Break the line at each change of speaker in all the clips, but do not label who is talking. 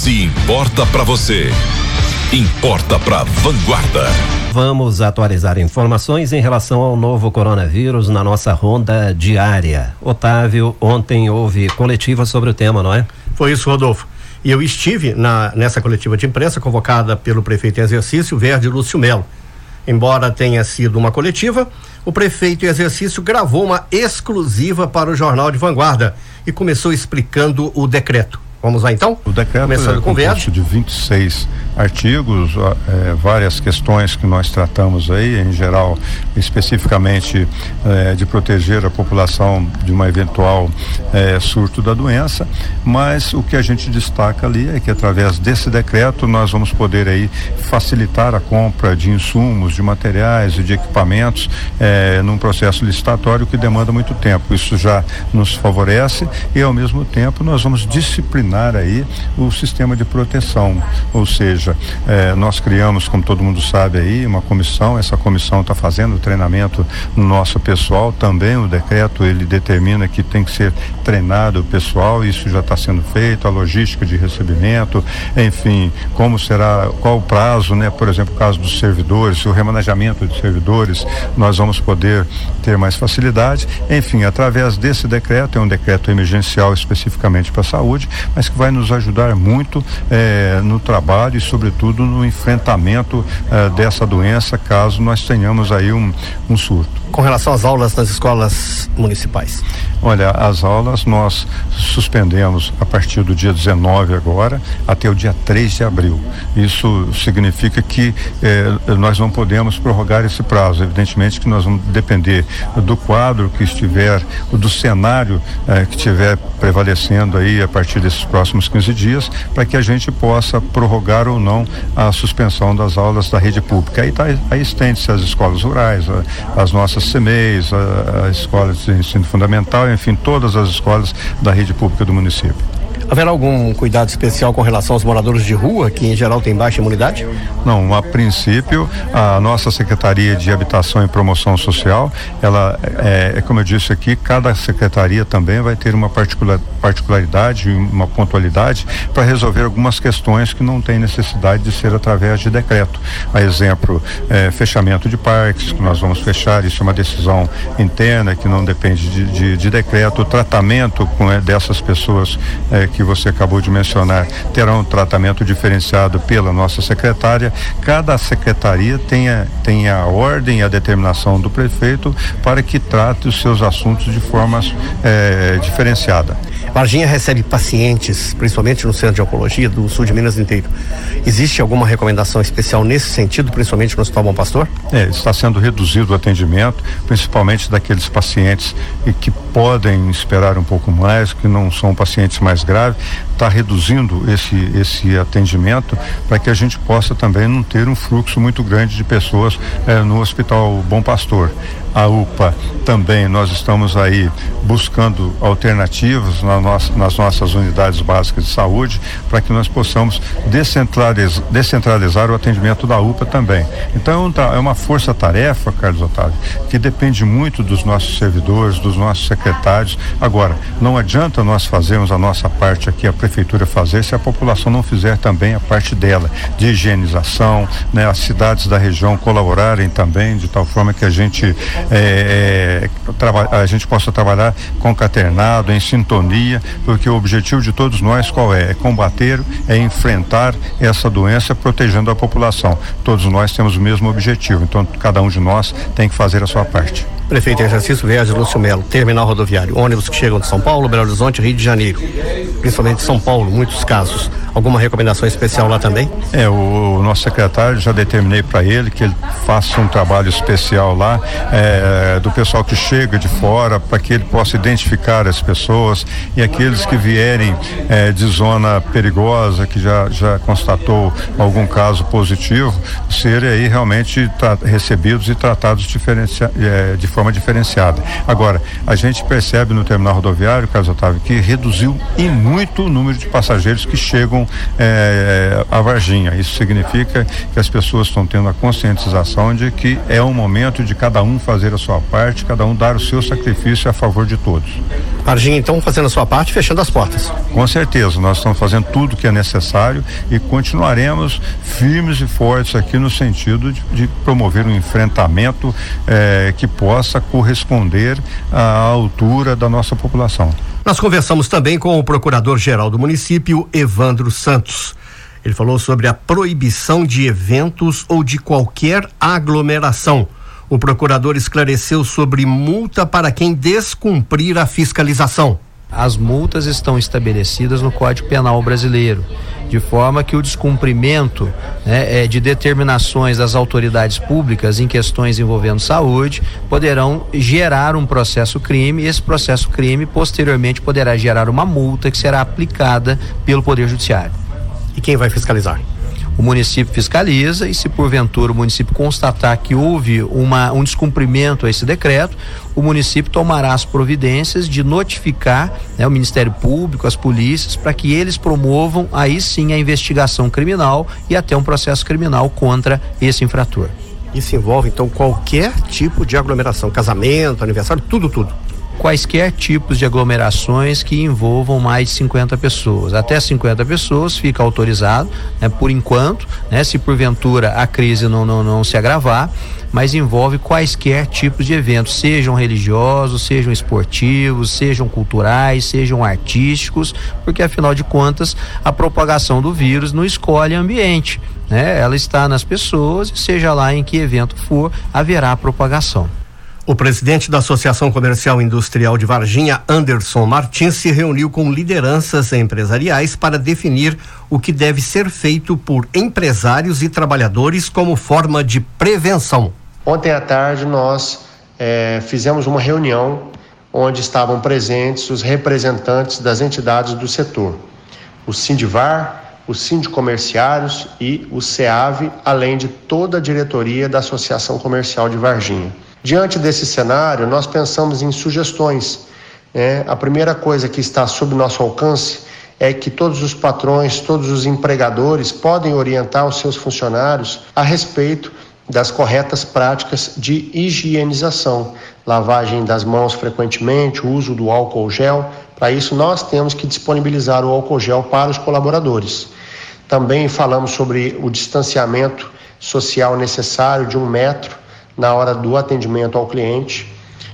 Se importa para você, importa para Vanguarda.
Vamos atualizar informações em relação ao novo coronavírus na nossa ronda diária. Otávio, ontem houve coletiva sobre o tema, não é?
Foi isso, Rodolfo. E eu estive na, nessa coletiva de imprensa convocada pelo prefeito em exercício, Verde Lúcio Melo. Embora tenha sido uma coletiva, o prefeito em exercício gravou uma exclusiva para o Jornal de Vanguarda e começou explicando o decreto. Vamos lá então?
O decreto Começando é com composto de 26 artigos, é, várias questões que nós tratamos aí, em geral, especificamente é, de proteger a população de uma eventual é, surto da doença, mas o que a gente destaca ali é que através desse decreto nós vamos poder aí facilitar a compra de insumos, de materiais e de equipamentos é, num processo licitatório que demanda muito tempo. Isso já nos favorece e ao mesmo tempo nós vamos disciplinar aí o sistema de proteção, ou seja, eh, nós criamos, como todo mundo sabe aí, uma comissão. Essa comissão está fazendo treinamento no nosso pessoal. Também o decreto ele determina que tem que ser treinado o pessoal. Isso já está sendo feito. A logística de recebimento, enfim, como será, qual o prazo, né? Por exemplo, o caso dos servidores, o remanejamento de servidores, nós vamos poder ter mais facilidade. Enfim, através desse decreto, é um decreto emergencial especificamente para a saúde, mas que vai nos ajudar muito eh, no trabalho e, sobretudo, no enfrentamento eh, dessa doença, caso nós tenhamos aí um, um surto.
Com relação às aulas nas escolas municipais?
Olha, as aulas nós suspendemos a partir do dia 19 agora até o dia 3 de abril. Isso significa que eh, nós não podemos prorrogar esse prazo. Evidentemente que nós vamos depender do quadro que estiver, do cenário eh, que estiver prevalecendo aí a partir desses próximos 15 dias, para que a gente possa prorrogar ou não a suspensão das aulas da rede pública. Aí, tá, aí estende-se as escolas rurais, a, as nossas CMEs, a, a escolas de ensino fundamental, enfim, todas as escolas da rede pública do município.
Haverá algum cuidado especial com relação aos moradores de rua, que em geral têm baixa imunidade?
Não, a princípio, a nossa Secretaria de Habitação e Promoção Social, ela é, é como eu disse aqui, cada secretaria também vai ter uma particular, particularidade, uma pontualidade para resolver algumas questões que não tem necessidade de ser através de decreto. A exemplo, é, fechamento de parques, que nós vamos fechar, isso é uma decisão interna que não depende de, de, de decreto. O tratamento com, é, dessas pessoas é, que que você acabou de mencionar terão um tratamento diferenciado pela nossa secretária. Cada secretaria tem a, tem a ordem e a determinação do prefeito para que trate os seus assuntos de forma é, diferenciada.
Varginha recebe pacientes, principalmente no centro de oncologia do sul de Minas inteiro. Existe alguma recomendação especial nesse sentido, principalmente no Hospital Bom Pastor?
É, está sendo reduzido o atendimento, principalmente daqueles pacientes que podem esperar um pouco mais, que não são pacientes mais graves, have está reduzindo esse, esse atendimento para que a gente possa também não ter um fluxo muito grande de pessoas eh, no Hospital Bom Pastor a UPA também nós estamos aí buscando alternativas na nossa, nas nossas unidades básicas de saúde para que nós possamos descentralizar, descentralizar o atendimento da UPA também. Então é uma força-tarefa, Carlos Otávio, que depende muito dos nossos servidores, dos nossos secretários. Agora, não adianta nós fazermos a nossa parte aqui, a prefeitura fazer, se a população não fizer também a parte dela, de higienização, né, as cidades da região colaborarem também, de tal forma que a gente é a gente possa trabalhar concaternado, em sintonia, porque o objetivo de todos nós qual é? É combater, é enfrentar essa doença protegendo a população. Todos nós temos o mesmo objetivo, então cada um de nós tem que fazer a sua parte.
Prefeito exercício Viagem Lúcio Melo, terminal rodoviário, ônibus que chegam de São Paulo, Belo Horizonte, Rio de Janeiro, principalmente São Paulo, muitos casos. Alguma recomendação especial lá também?
É, o, o nosso secretário já determinei para ele que ele faça um trabalho especial lá é, do pessoal que chega de fora para que ele possa identificar as pessoas e aqueles que vierem é, de zona perigosa, que já, já constatou algum caso positivo, serem aí realmente recebidos e tratados diferencia, é, de forma forma diferenciada. Agora, a gente percebe no terminal rodoviário, Carlos Otávio, que reduziu em muito o número de passageiros que chegam eh, a Varginha. Isso significa que as pessoas estão tendo a conscientização de que é o momento de cada um fazer a sua parte, cada um dar o seu sacrifício a favor de todos.
Varginha, então, fazendo a sua parte, fechando as portas.
Com certeza, nós estamos fazendo tudo que é necessário e continuaremos firmes e fortes aqui no sentido de, de promover um enfrentamento eh, que possa corresponder à altura da nossa população.
Nós conversamos também com o procurador-geral do município, Evandro Santos. Ele falou sobre a proibição de eventos ou de qualquer aglomeração. O procurador esclareceu sobre multa para quem descumprir a fiscalização.
As multas estão estabelecidas no Código Penal brasileiro, de forma que o descumprimento né, é, de determinações das autoridades públicas em questões envolvendo saúde poderão gerar um processo crime e esse processo crime posteriormente poderá gerar uma multa que será aplicada pelo Poder Judiciário.
E quem vai fiscalizar?
O município fiscaliza e se porventura o município constatar que houve uma, um descumprimento a esse decreto, o município tomará as providências de notificar né, o Ministério Público, as polícias, para que eles promovam aí sim a investigação criminal e até um processo criminal contra esse infrator.
Isso envolve então qualquer tipo de aglomeração, casamento, aniversário, tudo, tudo
quaisquer tipos de aglomerações que envolvam mais de 50 pessoas. Até 50 pessoas fica autorizado, né, por enquanto, né, se porventura a crise não, não, não se agravar, mas envolve quaisquer tipos de eventos, sejam religiosos, sejam esportivos, sejam culturais, sejam artísticos, porque afinal de contas a propagação do vírus não escolhe ambiente, né? Ela está nas pessoas e seja lá em que evento for, haverá propagação.
O presidente da Associação Comercial Industrial de Varginha, Anderson Martins, se reuniu com lideranças empresariais para definir o que deve ser feito por empresários e trabalhadores como forma de prevenção.
Ontem à tarde nós eh, fizemos uma reunião onde estavam presentes os representantes das entidades do setor, o Sindivar, os sindicomerciários e o SEAV, além de toda a diretoria da Associação Comercial de Varginha. Diante desse cenário, nós pensamos em sugestões. Né? A primeira coisa que está sob nosso alcance é que todos os patrões, todos os empregadores podem orientar os seus funcionários a respeito das corretas práticas de higienização, lavagem das mãos frequentemente, uso do álcool gel. Para isso, nós temos que disponibilizar o álcool gel para os colaboradores. Também falamos sobre o distanciamento social necessário de um metro na hora do atendimento ao cliente.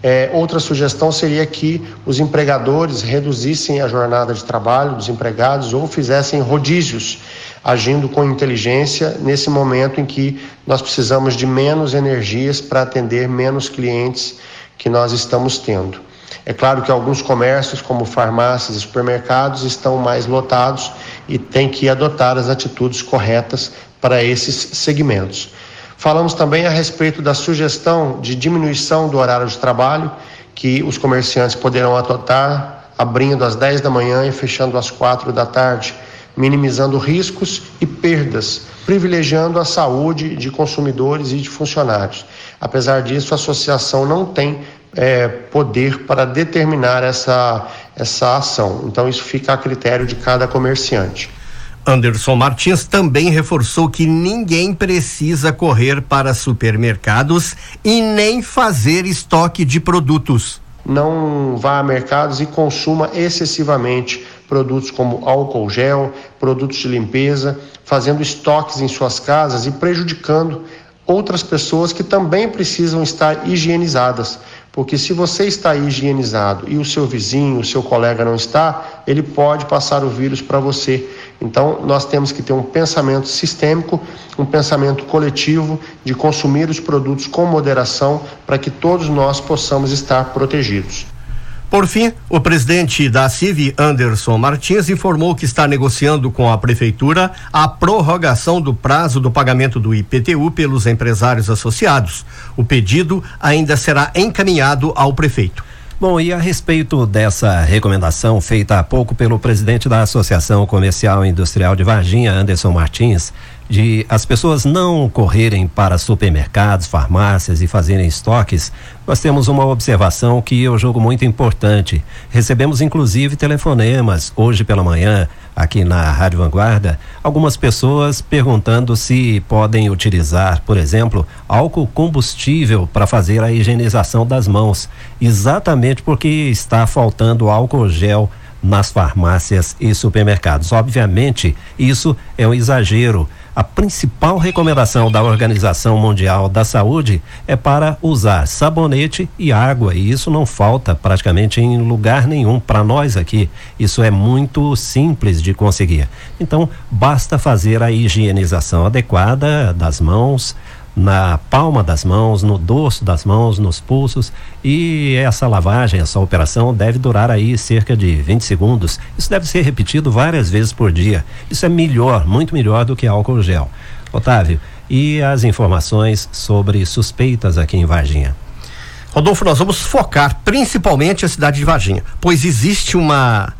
É, outra sugestão seria que os empregadores reduzissem a jornada de trabalho dos empregados ou fizessem rodízios, agindo com inteligência nesse momento em que nós precisamos de menos energias para atender menos clientes que nós estamos tendo. É claro que alguns comércios, como farmácias e supermercados, estão mais lotados e tem que adotar as atitudes corretas para esses segmentos. Falamos também a respeito da sugestão de diminuição do horário de trabalho que os comerciantes poderão adotar, abrindo às 10 da manhã e fechando às 4 da tarde, minimizando riscos e perdas, privilegiando a saúde de consumidores e de funcionários. Apesar disso, a associação não tem é, poder para determinar essa, essa ação. Então, isso fica a critério de cada comerciante.
Anderson Martins também reforçou que ninguém precisa correr para supermercados e nem fazer estoque de produtos.
Não vá a mercados e consuma excessivamente produtos como álcool gel, produtos de limpeza, fazendo estoques em suas casas e prejudicando outras pessoas que também precisam estar higienizadas. Porque se você está higienizado e o seu vizinho, o seu colega não está, ele pode passar o vírus para você. Então, nós temos que ter um pensamento sistêmico, um pensamento coletivo de consumir os produtos com moderação para que todos nós possamos estar protegidos.
Por fim, o presidente da CIV, Anderson Martins, informou que está negociando com a prefeitura a prorrogação do prazo do pagamento do IPTU pelos empresários associados. O pedido ainda será encaminhado ao prefeito.
Bom, e a respeito dessa recomendação feita há pouco pelo presidente da Associação Comercial e Industrial de Varginha, Anderson Martins, de as pessoas não correrem para supermercados, farmácias e fazerem estoques, nós temos uma observação que eu julgo muito importante. Recebemos inclusive telefonemas hoje pela manhã aqui na Rádio Vanguarda, algumas pessoas perguntando se podem utilizar, por exemplo, álcool combustível para fazer a higienização das mãos, exatamente porque está faltando álcool gel nas farmácias e supermercados. Obviamente, isso é um exagero. A principal recomendação da Organização Mundial da Saúde é para usar sabonete e água, e isso não falta praticamente em lugar nenhum para nós aqui. Isso é muito simples de conseguir. Então, basta fazer a higienização adequada das mãos, na palma das mãos, no dorso das mãos, nos pulsos. E essa lavagem, essa operação deve durar aí cerca de 20 segundos. Isso deve ser repetido várias vezes por dia. Isso é melhor, muito melhor do que álcool gel. Otávio, e as informações sobre suspeitas aqui em Varginha?
Rodolfo, nós vamos focar principalmente a cidade de Varginha, pois existe uma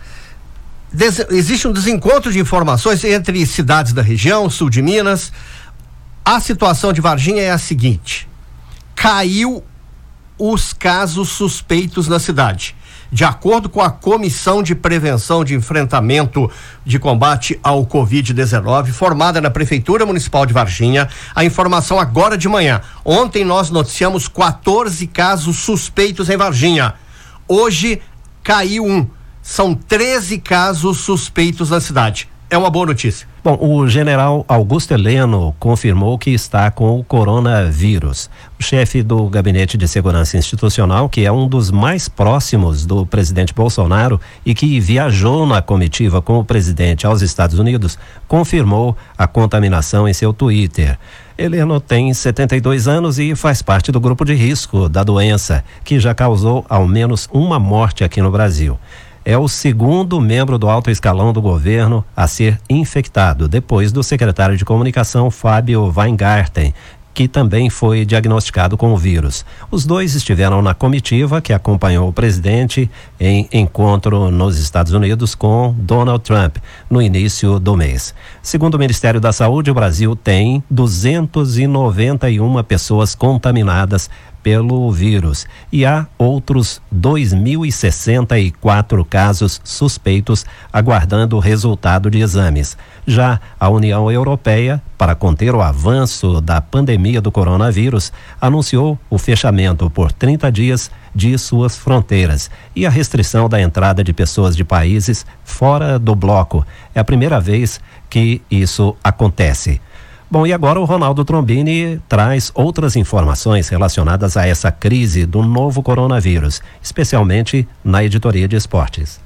des, existe um desencontro de informações entre cidades da região, sul de Minas, a situação de Varginha é a seguinte: caiu os casos suspeitos na cidade. De acordo com a Comissão de Prevenção de Enfrentamento de Combate ao Covid-19, formada na Prefeitura Municipal de Varginha, a informação agora de manhã. Ontem nós noticiamos 14 casos suspeitos em Varginha. Hoje caiu um. São 13 casos suspeitos na cidade é uma boa notícia.
Bom, o general Augusto Heleno confirmou que está com o coronavírus. O chefe do Gabinete de Segurança Institucional, que é um dos mais próximos do presidente Bolsonaro e que viajou na comitiva com o presidente aos Estados Unidos, confirmou a contaminação em seu Twitter. Heleno tem 72 anos e faz parte do grupo de risco da doença, que já causou ao menos uma morte aqui no Brasil é o segundo membro do alto escalão do governo a ser infectado, depois do secretário de comunicação Fábio Weingarten, que também foi diagnosticado com o vírus. Os dois estiveram na comitiva que acompanhou o presidente em encontro nos Estados Unidos com Donald Trump no início do mês. Segundo o Ministério da Saúde, o Brasil tem 291 pessoas contaminadas pelo vírus e há outros 2.064 casos suspeitos aguardando o resultado de exames. Já a União Europeia, para conter o avanço da pandemia do coronavírus, anunciou o fechamento por 30 dias de suas fronteiras e a restrição da entrada de pessoas de países fora do bloco. É a primeira vez que isso acontece. Bom, e agora o Ronaldo Trombini traz outras informações relacionadas a essa crise do novo coronavírus, especialmente na editoria de esportes.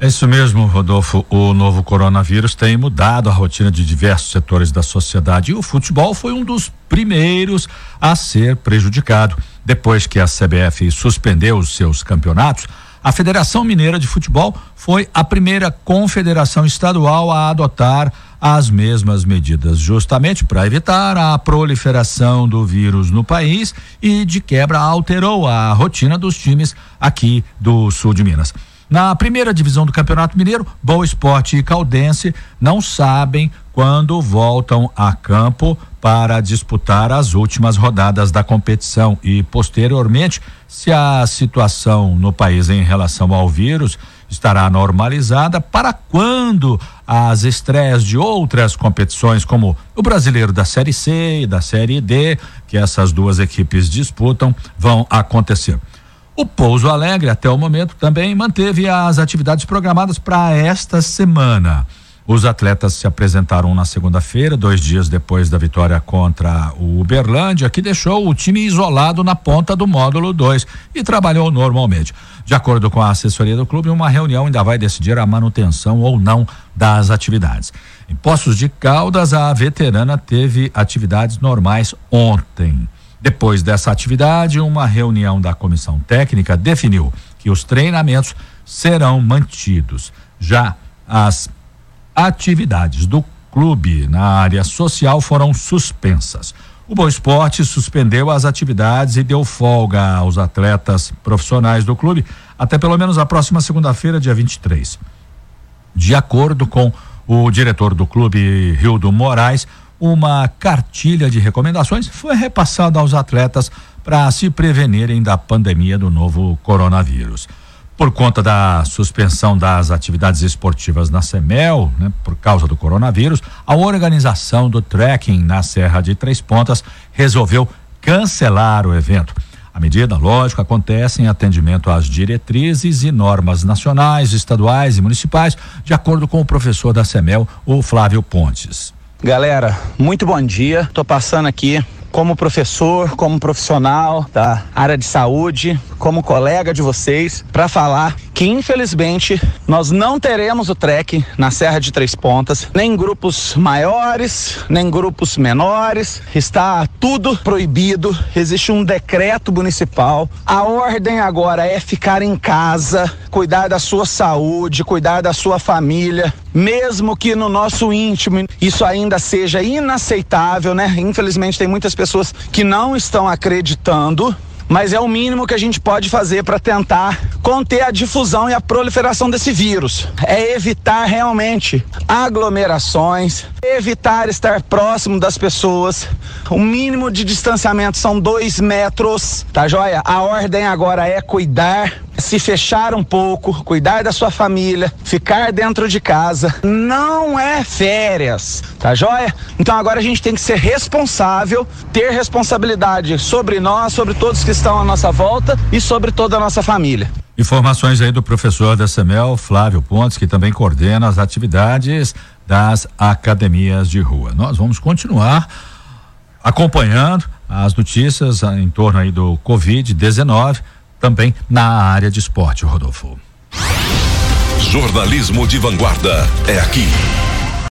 É isso mesmo, Rodolfo. O novo coronavírus tem mudado a rotina de diversos setores da sociedade e o futebol foi um dos primeiros a ser prejudicado. Depois que a CBF suspendeu os seus campeonatos, a Federação Mineira de Futebol foi a primeira confederação estadual a adotar as mesmas medidas, justamente para evitar a proliferação do vírus no país e, de quebra, alterou a rotina dos times aqui do sul de Minas. Na primeira divisão do Campeonato Mineiro, Boa Esporte e Caldense não sabem quando voltam a campo para disputar as últimas rodadas da competição e, posteriormente, se a situação no país em relação ao vírus estará normalizada para quando as estreias de outras competições, como o brasileiro da Série C e da Série D, que essas duas equipes disputam, vão acontecer. O Pouso Alegre, até o momento, também manteve as atividades programadas para esta semana. Os atletas se apresentaram na segunda-feira, dois dias depois da vitória contra o Uberlândia, que deixou o time isolado na ponta do módulo 2 e trabalhou normalmente. De acordo com a assessoria do clube, uma reunião ainda vai decidir a manutenção ou não das atividades. Em Poços de Caldas, a veterana teve atividades normais ontem. Depois dessa atividade, uma reunião da comissão técnica definiu que os treinamentos serão mantidos. Já as atividades do clube na área social foram suspensas. O Boa Esporte suspendeu as atividades e deu folga aos atletas profissionais do clube até pelo menos a próxima segunda-feira, dia 23. De acordo com o diretor do clube, Rildo Moraes, uma cartilha de recomendações foi repassada aos atletas para se prevenirem da pandemia do novo coronavírus. Por conta da suspensão das atividades esportivas na Semel, né, por causa do coronavírus, a organização do trekking na Serra de Três Pontas resolveu cancelar o evento. A medida, lógico, acontece em atendimento às diretrizes e normas nacionais, estaduais e municipais, de acordo com o professor da Semel, o Flávio Pontes.
Galera, muito bom dia. Estou passando aqui como professor, como profissional da área de saúde, como colega de vocês, para falar que infelizmente nós não teremos o trek na Serra de Três Pontas, nem grupos maiores, nem grupos menores. Está tudo proibido. Existe um decreto municipal. A ordem agora é ficar em casa, cuidar da sua saúde, cuidar da sua família, mesmo que no nosso íntimo isso ainda seja inaceitável, né? Infelizmente tem muitas pessoas que não estão acreditando mas é o mínimo que a gente pode fazer para tentar conter a difusão e a proliferação desse vírus. É evitar realmente aglomerações, evitar estar próximo das pessoas. O mínimo de distanciamento são dois metros, tá joia? A ordem agora é cuidar se fechar um pouco, cuidar da sua família, ficar dentro de casa. Não é férias, tá joia? Então agora a gente tem que ser responsável, ter responsabilidade sobre nós, sobre todos que estão à nossa volta e sobre toda a nossa família.
Informações aí do professor da CEMEL, Flávio Pontes, que também coordena as atividades das academias de rua. Nós vamos continuar acompanhando as notícias em torno aí do Covid-19 também na área de esporte, Rodolfo.
Jornalismo de vanguarda é aqui.